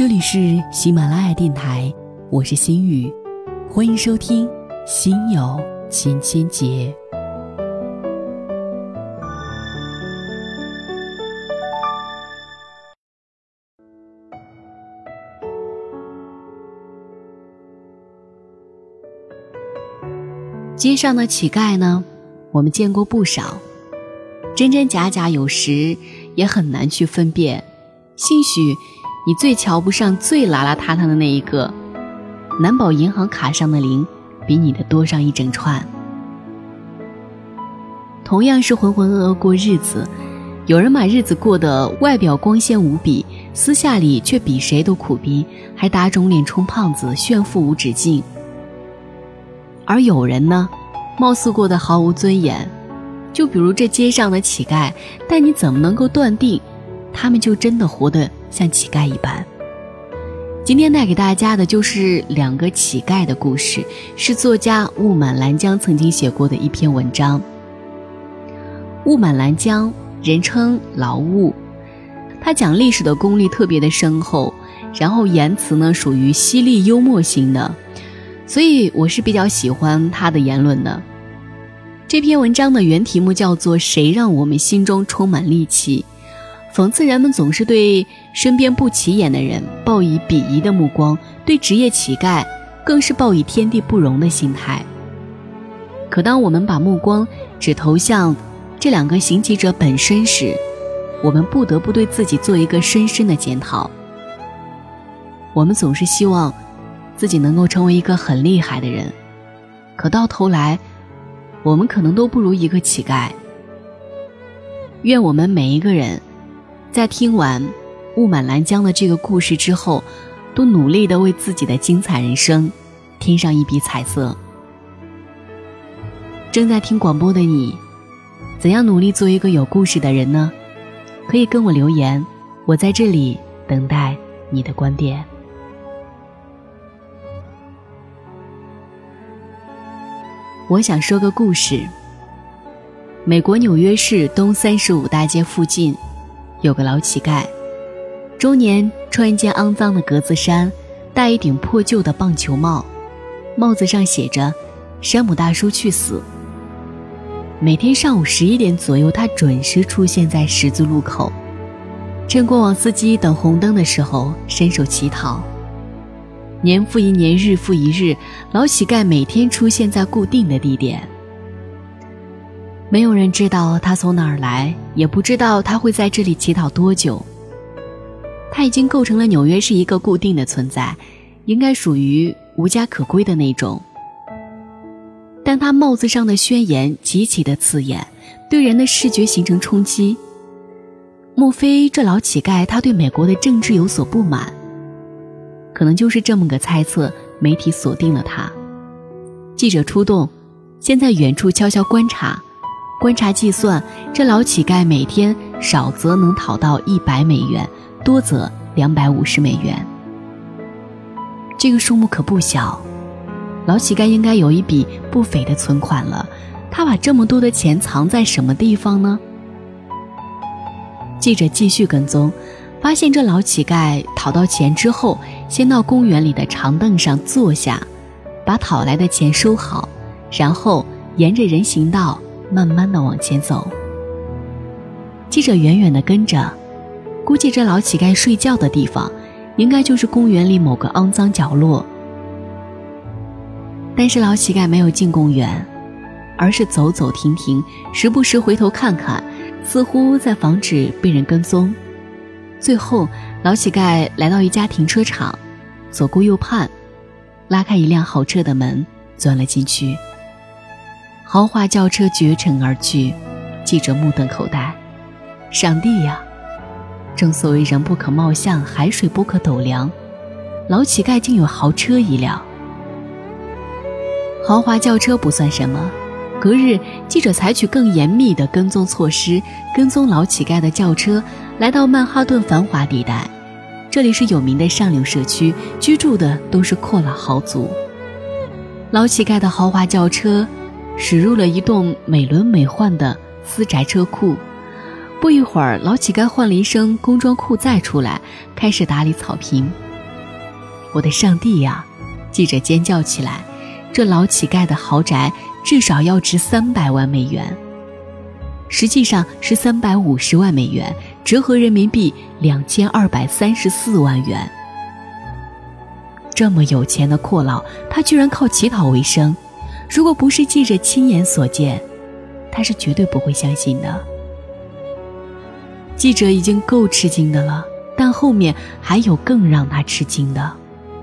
这里是喜马拉雅电台，我是心雨，欢迎收听《心有千千结》。街上的乞丐呢，我们见过不少，真真假假，有时也很难去分辨。兴许你最瞧不上、最邋邋遢遢的那一个，难保银行卡上的零比你的多上一整串。同样是浑浑噩噩过日子，有人把日子过得外表光鲜无比，私下里却比谁都苦逼，还打肿脸充胖子，炫富无止境。而有人呢，貌似过得毫无尊严，就比如这街上的乞丐，但你怎么能够断定，他们就真的活得像乞丐一般？今天带给大家的就是两个乞丐的故事，是作家雾满兰江曾经写过的一篇文章。雾满兰江，人称劳雾，他讲历史的功力特别的深厚，然后言辞呢属于犀利幽默型的。所以我是比较喜欢他的言论的。这篇文章的原题目叫做《谁让我们心中充满戾气》，讽刺人们总是对身边不起眼的人报以鄙夷的目光，对职业乞丐更是报以天地不容的心态。可当我们把目光只投向这两个行乞者本身时，我们不得不对自己做一个深深的检讨。我们总是希望。自己能够成为一个很厉害的人，可到头来，我们可能都不如一个乞丐。愿我们每一个人，在听完雾满兰江的这个故事之后，都努力的为自己的精彩人生添上一笔彩色。正在听广播的你，怎样努力做一个有故事的人呢？可以跟我留言，我在这里等待你的观点。我想说个故事。美国纽约市东三十五大街附近，有个老乞丐，中年，穿一件肮脏的格子衫，戴一顶破旧的棒球帽，帽子上写着“山姆大叔去死”。每天上午十一点左右，他准时出现在十字路口，趁过往司机等红灯的时候伸手乞讨。年复一年，日复一日，老乞丐每天出现在固定的地点。没有人知道他从哪儿来，也不知道他会在这里乞讨多久。他已经构成了纽约市一个固定的存在，应该属于无家可归的那种。但他帽子上的宣言极其的刺眼，对人的视觉形成冲击。莫非这老乞丐他对美国的政治有所不满？可能就是这么个猜测，媒体锁定了他。记者出动，先在远处悄悄观察，观察计算，这老乞丐每天少则能讨到一百美元，多则两百五十美元。这个数目可不小，老乞丐应该有一笔不菲的存款了。他把这么多的钱藏在什么地方呢？记者继续跟踪。发现这老乞丐讨到钱之后，先到公园里的长凳上坐下，把讨来的钱收好，然后沿着人行道慢慢的往前走。记者远远的跟着，估计这老乞丐睡觉的地方，应该就是公园里某个肮脏角落。但是老乞丐没有进公园，而是走走停停，时不时回头看看，似乎在防止被人跟踪。最后，老乞丐来到一家停车场，左顾右盼，拉开一辆豪车的门，钻了进去。豪华轿车绝尘而去，记者目瞪口呆。上帝呀！正所谓人不可貌相，海水不可斗量，老乞丐竟有豪车一辆。豪华轿车不算什么。隔日，记者采取更严密的跟踪措施，跟踪老乞丐的轿车，来到曼哈顿繁华地带。这里是有名的上流社区，居住的都是阔佬豪族。老乞丐的豪华轿车驶入了一栋美轮美奂的私宅车库。不一会儿，老乞丐换了一身工装裤再出来，开始打理草坪，我的上帝呀！记者尖叫起来。这老乞丐的豪宅至少要值三百万美元，实际上是三百五十万美元，折合人民币两千二百三十四万元。这么有钱的阔佬，他居然靠乞讨为生。如果不是记者亲眼所见，他是绝对不会相信的。记者已经够吃惊的了，但后面还有更让他吃惊的。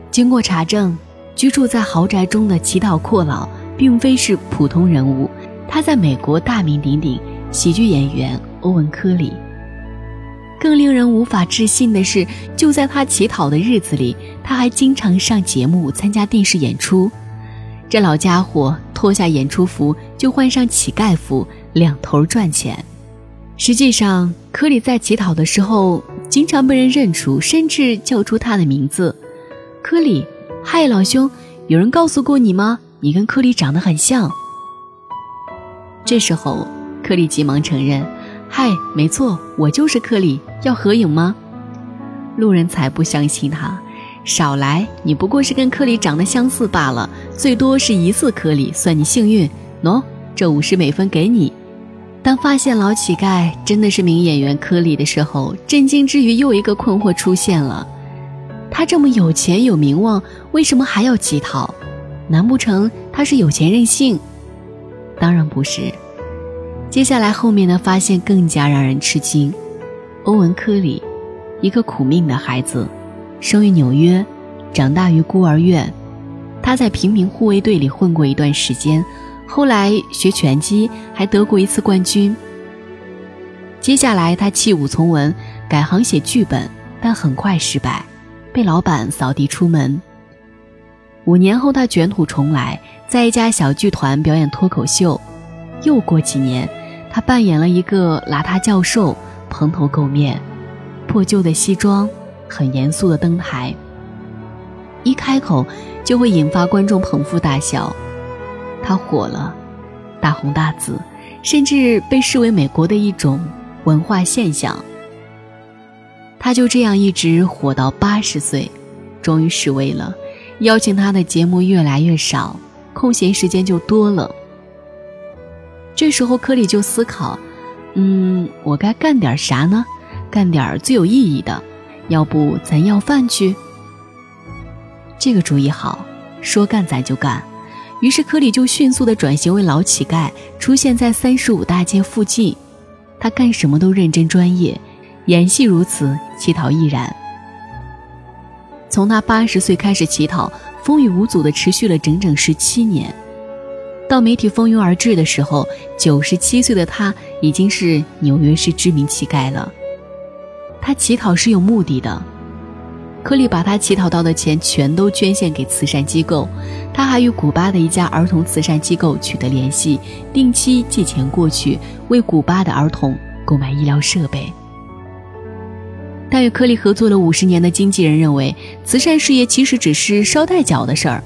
经过查证，居住在豪宅中的乞讨阔佬并非是普通人物，他在美国大名鼎鼎，喜剧演员欧文·科里。更令人无法置信的是，就在他乞讨的日子里，他还经常上节目参加电视演出。这老家伙脱下演出服就换上乞丐服，两头赚钱。实际上，科里在乞讨的时候经常被人认出，甚至叫出他的名字：“科里，嗨，老兄，有人告诉过你吗？你跟科里长得很像。”这时候，科里急忙承认：“嗨，没错，我就是科里，要合影吗？”路人才不相信他。少来！你不过是跟科里长得相似罢了，最多是一次科里，算你幸运。喏，这五十美分给你。当发现老乞丐真的是名演员科里的时候，震惊之余又一个困惑出现了：他这么有钱有名望，为什么还要乞讨？难不成他是有钱任性？当然不是。接下来后面的发现更加让人吃惊：欧文·科里，一个苦命的孩子。生于纽约，长大于孤儿院。他在平民护卫队里混过一段时间，后来学拳击，还得过一次冠军。接下来他弃武从文，改行写剧本，但很快失败，被老板扫地出门。五年后，他卷土重来，在一家小剧团表演脱口秀。又过几年，他扮演了一个邋遢教授，蓬头垢面，破旧的西装。很严肃的登台，一开口就会引发观众捧腹大笑。他火了，大红大紫，甚至被视为美国的一种文化现象。他就这样一直火到八十岁，终于示威了。邀请他的节目越来越少，空闲时间就多了。这时候，科里就思考：嗯，我该干点啥呢？干点最有意义的。要不咱要饭去？这个主意好，说干咱就干。于是科里就迅速的转型为老乞丐，出现在三十五大街附近。他干什么都认真专业，演戏如此，乞讨亦然。从他八十岁开始乞讨，风雨无阻的持续了整整十七年。到媒体蜂拥而至的时候，九十七岁的他已经是纽约市知名乞丐了。他乞讨是有目的的，科里把他乞讨到的钱全都捐献给慈善机构，他还与古巴的一家儿童慈善机构取得联系，定期寄钱过去，为古巴的儿童购买医疗设备。但与科里合作了五十年的经纪人认为，慈善事业其实只是捎带脚的事儿，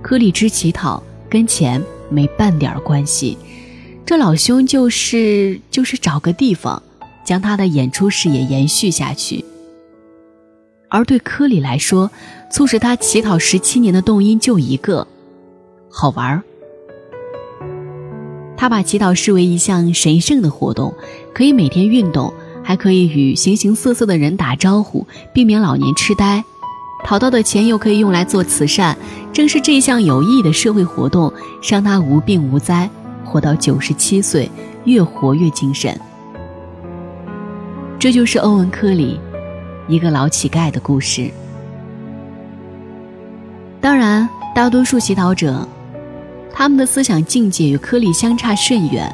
科里之乞讨跟钱没半点关系，这老兄就是就是找个地方。将他的演出事业延续下去，而对科里来说，促使他乞讨十七年的动因就一个：好玩儿。他把乞讨视为一项神圣的活动，可以每天运动，还可以与形形色色的人打招呼，避免老年痴呆。讨到的钱又可以用来做慈善，正是这项有益的社会活动，让他无病无灾，活到九十七岁，越活越精神。这就是欧文·科里，一个老乞丐的故事。当然，大多数乞讨者，他们的思想境界与科里相差甚远。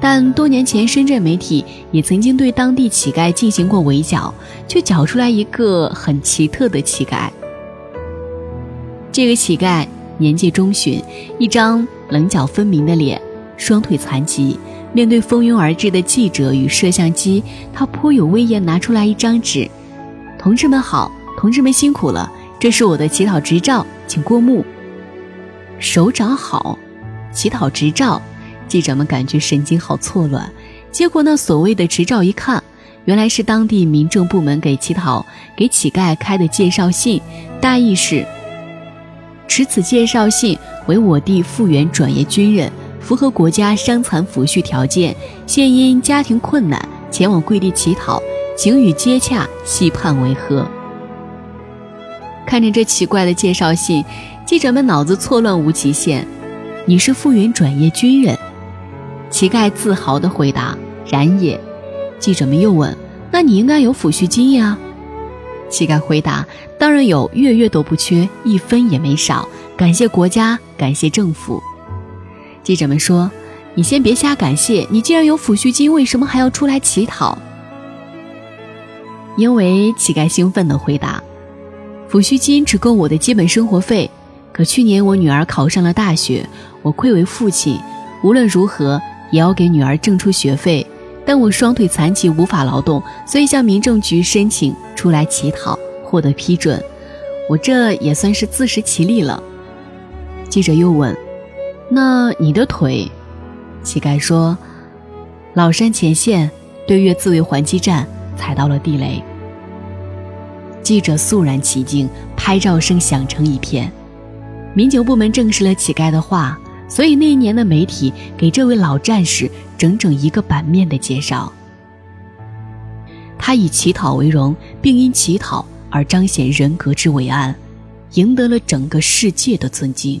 但多年前，深圳媒体也曾经对当地乞丐进行过围剿，却剿出来一个很奇特的乞丐。这个乞丐年纪中旬，一张棱角分明的脸，双腿残疾。面对蜂拥而至的记者与摄像机，他颇有威严，拿出来一张纸：“同志们好，同志们辛苦了，这是我的乞讨执照，请过目。”手掌好，乞讨执照，记者们感觉神经好错乱。结果那所谓的执照一看，原来是当地民政部门给乞讨给乞丐开的介绍信，大意是：持此介绍信为我地复员转业军人，符合国家伤残抚恤条件，现因家庭困难前往贵地乞讨，请与接洽，细判为何？看着这奇怪的介绍信，记者们脑子错乱无极限。你是复员转业军人？乞丐自豪地回答：“然也。”记者们又问：“那你应该有抚恤金呀？”乞丐回答：“当然有，月月都不缺，一分也没少。感谢国家，感谢政府。”记者们说：“你先别瞎感谢，你既然有抚恤金，为什么还要出来乞讨？”因为乞丐兴奋地回答。抚恤金只够我的基本生活费，可去年我女儿考上了大学，我愧为父亲，无论如何也要给女儿挣出学费。但我双腿残疾，无法劳动，所以向民政局申请出来乞讨，获得批准。我这也算是自食其力了。记者又问：“那你的腿？”乞丐说：“老山前线对越自卫还击战踩到了地雷。”记者肃然起敬，拍照声响成一片。民警部门证实了乞丐的话，所以那一年的媒体给这位老战士整整一个版面的介绍。他以乞讨为荣，并因乞讨而彰显人格之伟岸，赢得了整个世界的尊敬。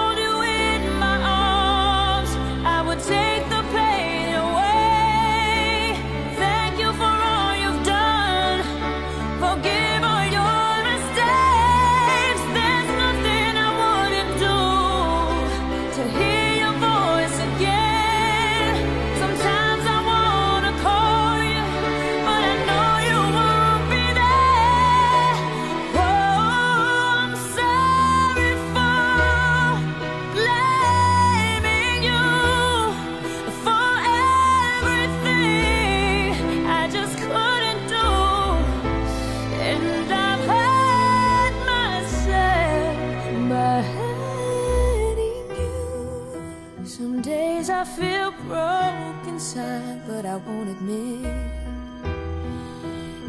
you.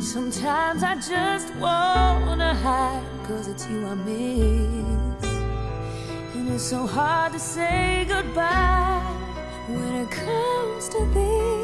Sometimes I just wanna hide Cause it's you I miss And it's so hard to say goodbye When it comes to this